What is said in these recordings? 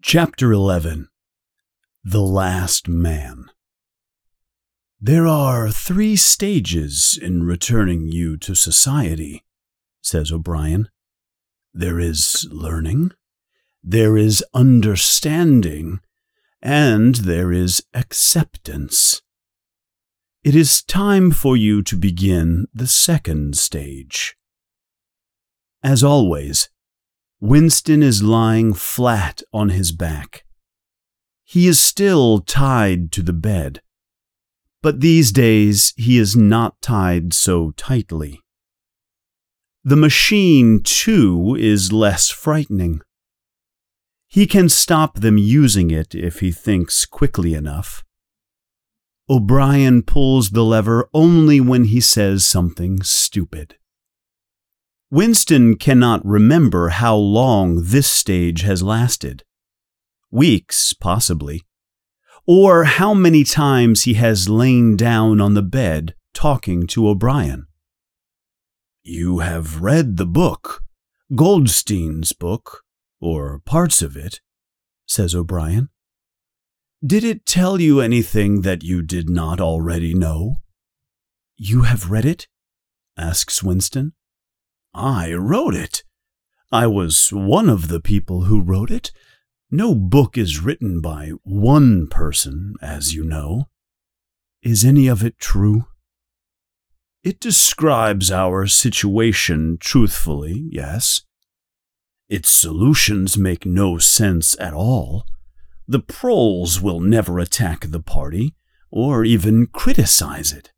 Chapter 11 The Last Man There are three stages in returning you to society, says O'Brien. There is learning, there is understanding, and there is acceptance. It is time for you to begin the second stage. As always, Winston is lying flat on his back. He is still tied to the bed, but these days he is not tied so tightly. The machine, too, is less frightening. He can stop them using it if he thinks quickly enough. O'Brien pulls the lever only when he says something stupid. Winston cannot remember how long this stage has lasted. Weeks, possibly. Or how many times he has lain down on the bed talking to O'Brien. You have read the book, Goldstein's book, or parts of it, says O'Brien. Did it tell you anything that you did not already know? You have read it? asks Winston. I wrote it. I was one of the people who wrote it. No book is written by one person, as you know. Is any of it true? It describes our situation truthfully, yes. Its solutions make no sense at all. The proles will never attack the party, or even criticize it.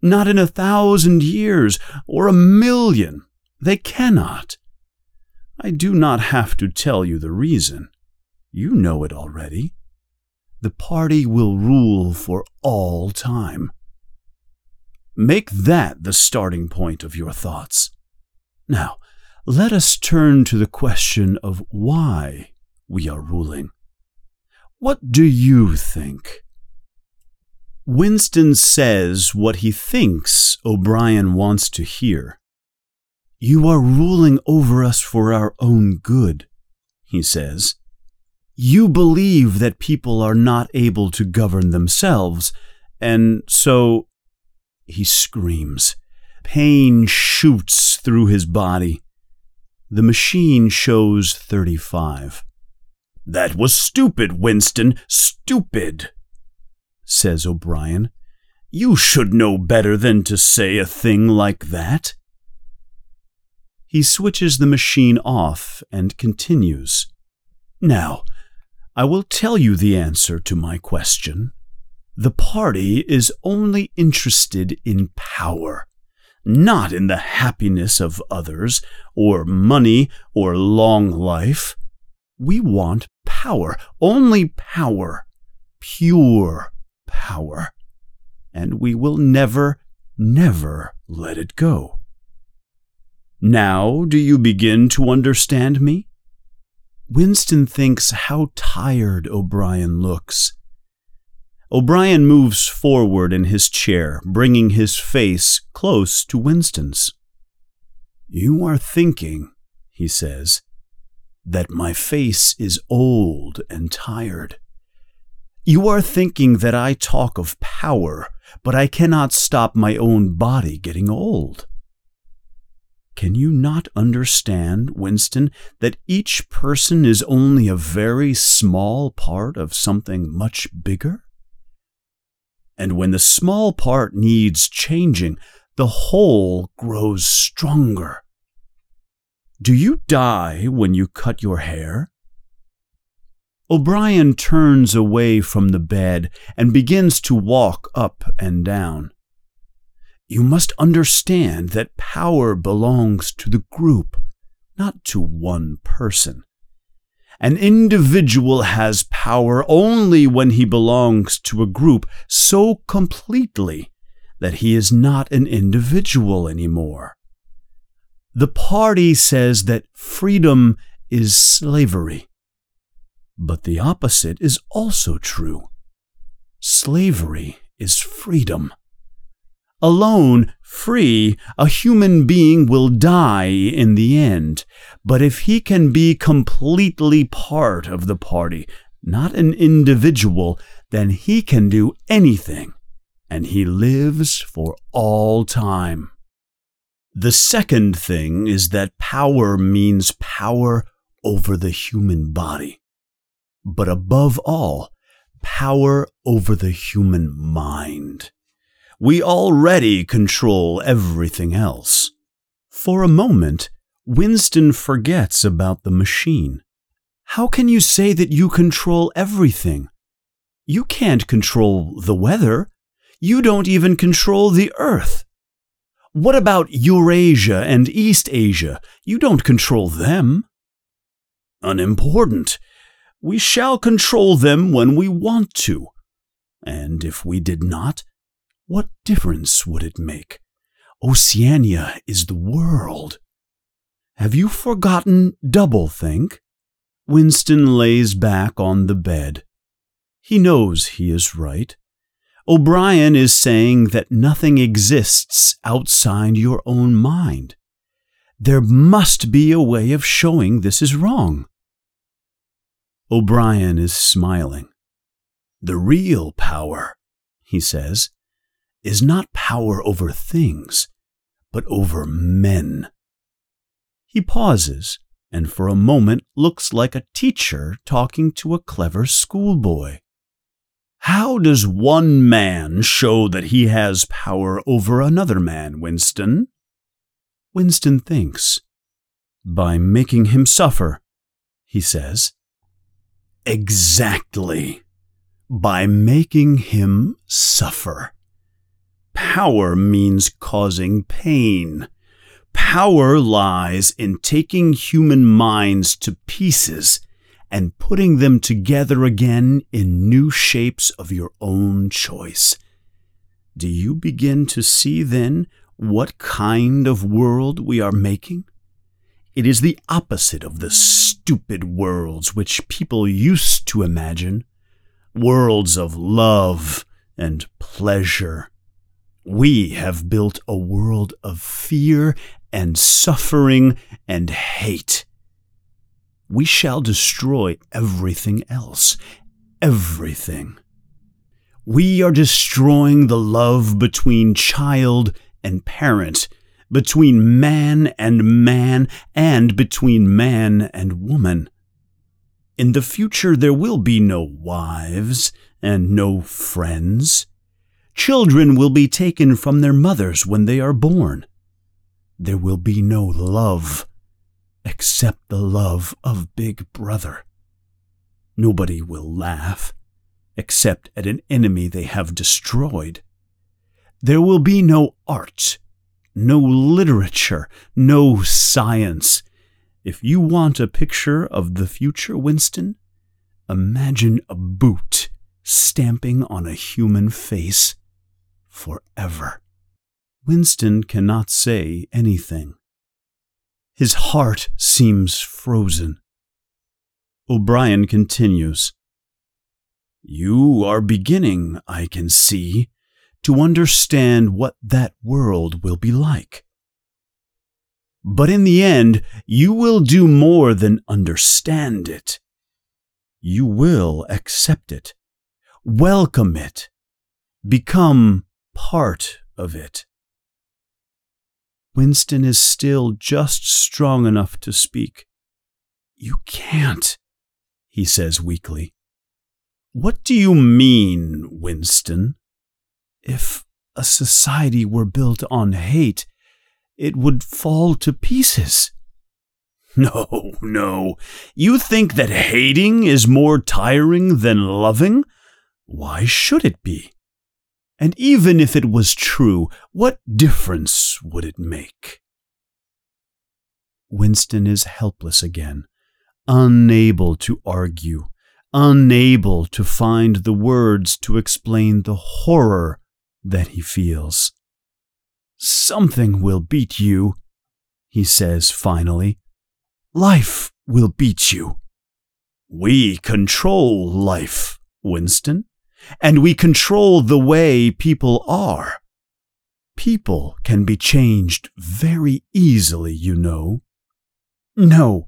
Not in a thousand years, or a million. They cannot. I do not have to tell you the reason. You know it already. The party will rule for all time. Make that the starting point of your thoughts. Now, let us turn to the question of why we are ruling. What do you think? Winston says what he thinks O'Brien wants to hear. You are ruling over us for our own good, he says. You believe that people are not able to govern themselves, and so. He screams. Pain shoots through his body. The machine shows 35. That was stupid, Winston. Stupid, says O'Brien. You should know better than to say a thing like that. He switches the machine off and continues. Now, I will tell you the answer to my question. The party is only interested in power, not in the happiness of others, or money, or long life. We want power, only power, pure power, and we will never, never let it go. Now do you begin to understand me? Winston thinks how tired O'Brien looks. O'Brien moves forward in his chair, bringing his face close to Winston's. You are thinking, he says, that my face is old and tired. You are thinking that I talk of power, but I cannot stop my own body getting old. Can you not understand, Winston, that each person is only a very small part of something much bigger? And when the small part needs changing, the whole grows stronger. Do you die when you cut your hair? O'Brien turns away from the bed and begins to walk up and down. You must understand that power belongs to the group, not to one person. An individual has power only when he belongs to a group so completely that he is not an individual anymore. The party says that freedom is slavery. But the opposite is also true. Slavery is freedom. Alone, free, a human being will die in the end. But if he can be completely part of the party, not an individual, then he can do anything, and he lives for all time. The second thing is that power means power over the human body. But above all, power over the human mind. We already control everything else. For a moment, Winston forgets about the machine. How can you say that you control everything? You can't control the weather. You don't even control the earth. What about Eurasia and Eastasia? You don't control them. Unimportant. We shall control them when we want to. And if we did not, what difference would it make? Oceania is the world. Have you forgotten doublethink? Winston lays back on the bed. He knows he is right. O'Brien is saying that nothing exists outside your own mind. There must be a way of showing this is wrong. O'Brien is smiling. The real power, he says, is not power over things, but over men. He pauses and for a moment looks like a teacher talking to a clever schoolboy. How does one man show that he has power over another man, Winston? Winston thinks. By making him suffer, he says. Exactly. By making him suffer. Power means causing pain. Power lies in taking human minds to pieces and putting them together again in new shapes of your own choice. Do you begin to see then what kind of world we are making? It is the opposite of the stupid worlds which people used to imagine worlds of love and pleasure. We have built a world of fear and suffering and hate. We shall destroy everything else, everything. We are destroying the love between child and parent between man and man, and between man and woman. In the future, there will be no wives and no friends. Children will be taken from their mothers when they are born. There will be no love except the love of Big Brother. Nobody will laugh except at an enemy they have destroyed. There will be no art no literature, no science. If you want a picture of the future, Winston, imagine a boot stamping on a human face forever. Winston cannot say anything. His heart seems frozen. O'Brien continues. You are beginning, I can see, to understand what that world will be like. But in the end, you will do more than understand it. You will accept it, welcome it, become part of it. Winston is still just strong enough to speak. You can't, he says weakly. What do you mean, Winston? If a society were built on hate, it would fall to pieces. No, no. You think that hating is more tiring than loving? Why should it be? And even if it was true, what difference would it make? Winston is helpless again, unable to argue, unable to find the words to explain the horror that he feels. Something will beat you, he says finally. Life will beat you. We control life, Winston, and we control the way people are. People can be changed very easily, you know. No,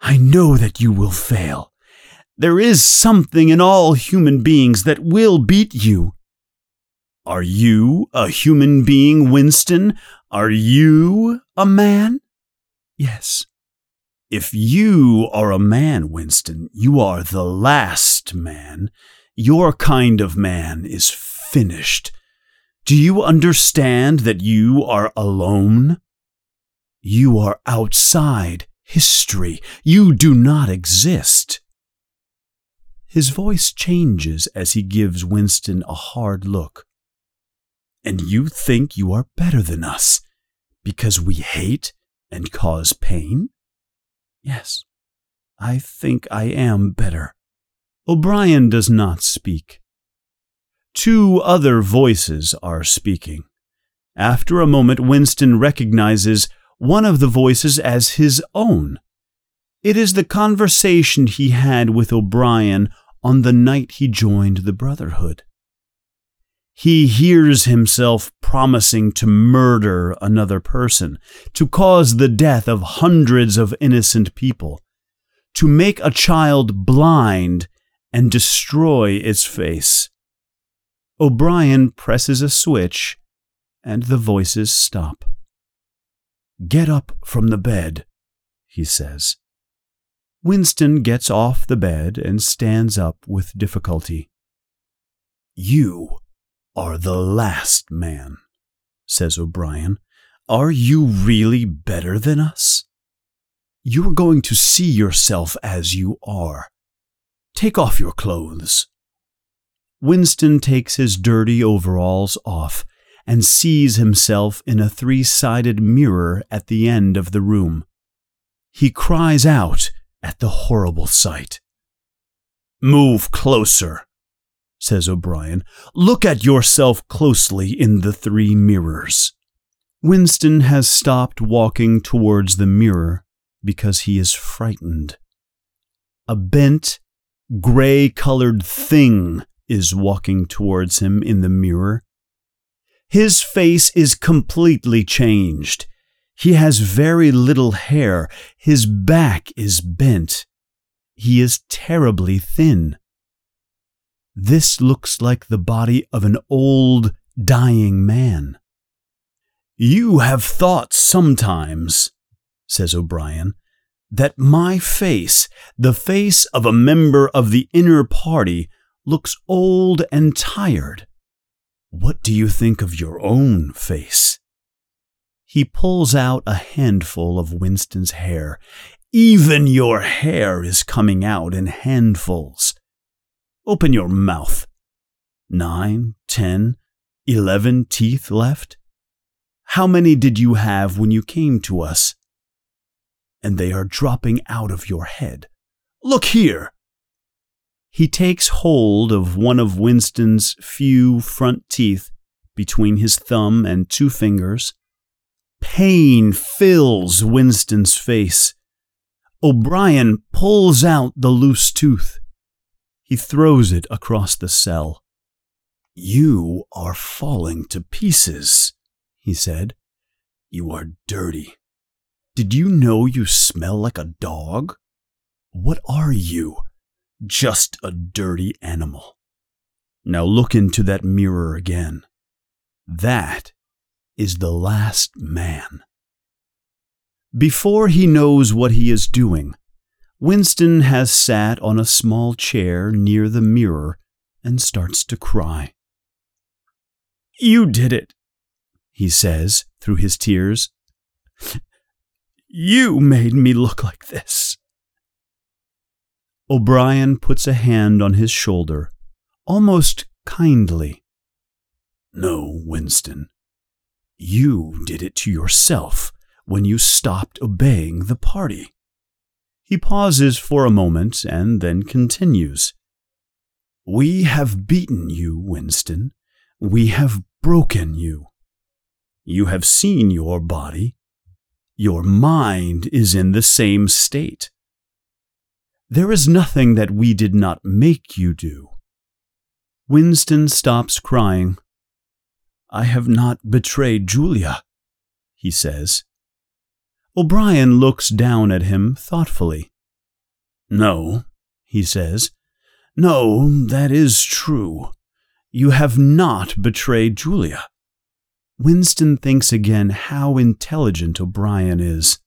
I know that you will fail. There is something in all human beings that will beat you. Are you a human being, Winston? Are you a man? Yes. If you are a man, Winston, you are the last man. Your kind of man is finished. Do you understand that you are alone? You are outside history. You do not exist. His voice changes as he gives Winston a hard look. And you think you are better than us because we hate and cause pain? Yes, I think I am better. O'Brien does not speak. Two other voices are speaking. After a moment, Winston recognizes one of the voices as his own. It is the conversation he had with O'Brien on the night he joined the Brotherhood. He hears himself promising to murder another person, to cause the death of hundreds of innocent people, to make a child blind and destroy its face. O'Brien presses a switch, and the voices stop. Get up from the bed, he says. Winston gets off the bed and stands up with difficulty. You are the last man, says O'Brien. Are you really better than us? You're going to see yourself as you are. Take off your clothes. Winston takes his dirty overalls off and sees himself in a three sided mirror at the end of the room. He cries out at the horrible sight. Move closer, says O'Brien. Look at yourself closely in the three mirrors. Winston has stopped walking towards the mirror because he is frightened. A bent, gray colored thing is walking towards him in the mirror. His face is completely changed. He has very little hair. His back is bent. He is terribly thin. This looks like the body of an old, dying man. You have thought sometimes, says O'Brien, that my face, the face of a member of the inner party, looks old and tired. What do you think of your own face? He pulls out a handful of Winston's hair. Even your hair is coming out in handfuls. Open your mouth. Nine, ten, eleven teeth left? How many did you have when you came to us? And they are dropping out of your head. Look here! He takes hold of one of Winston's few front teeth between his thumb and two fingers. Pain fills Winston's face. O'Brien pulls out the loose tooth. He throws it across the cell. You are falling to pieces, he said. You are dirty. Did you know you smell like a dog? What are you? just a dirty animal. Now look into that mirror again. That is the last man. Before he knows what he is doing, Winston has sat on a small chair near the mirror and starts to cry. You did it, he says through his tears. You made me look like this. O'Brien puts a hand on his shoulder, almost kindly. No, Winston. You did it to yourself when you stopped obeying the party. He pauses for a moment and then continues. We have beaten you, Winston. We have broken you. You have seen your body. Your mind is in the same state. There is nothing that we did not make you do. Winston stops crying. I have not betrayed Julia, he says. O'Brien looks down at him thoughtfully. No, he says. No, that is true. You have not betrayed Julia. Winston thinks again how intelligent O'Brien is.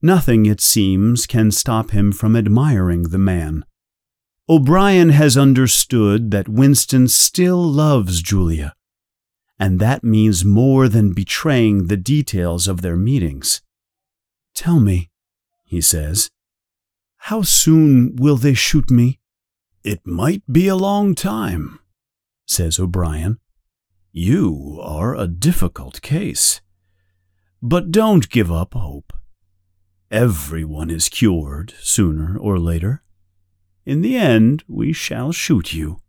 Nothing, it seems, can stop him from admiring the man. O'Brien has understood that Winston still loves Julia, and that means more than betraying the details of their meetings. Tell me, he says, how soon will they shoot me? It might be a long time, says O'Brien. You are a difficult case. But don't give up hope. Everyone is cured sooner or later. In the end, we shall shoot you.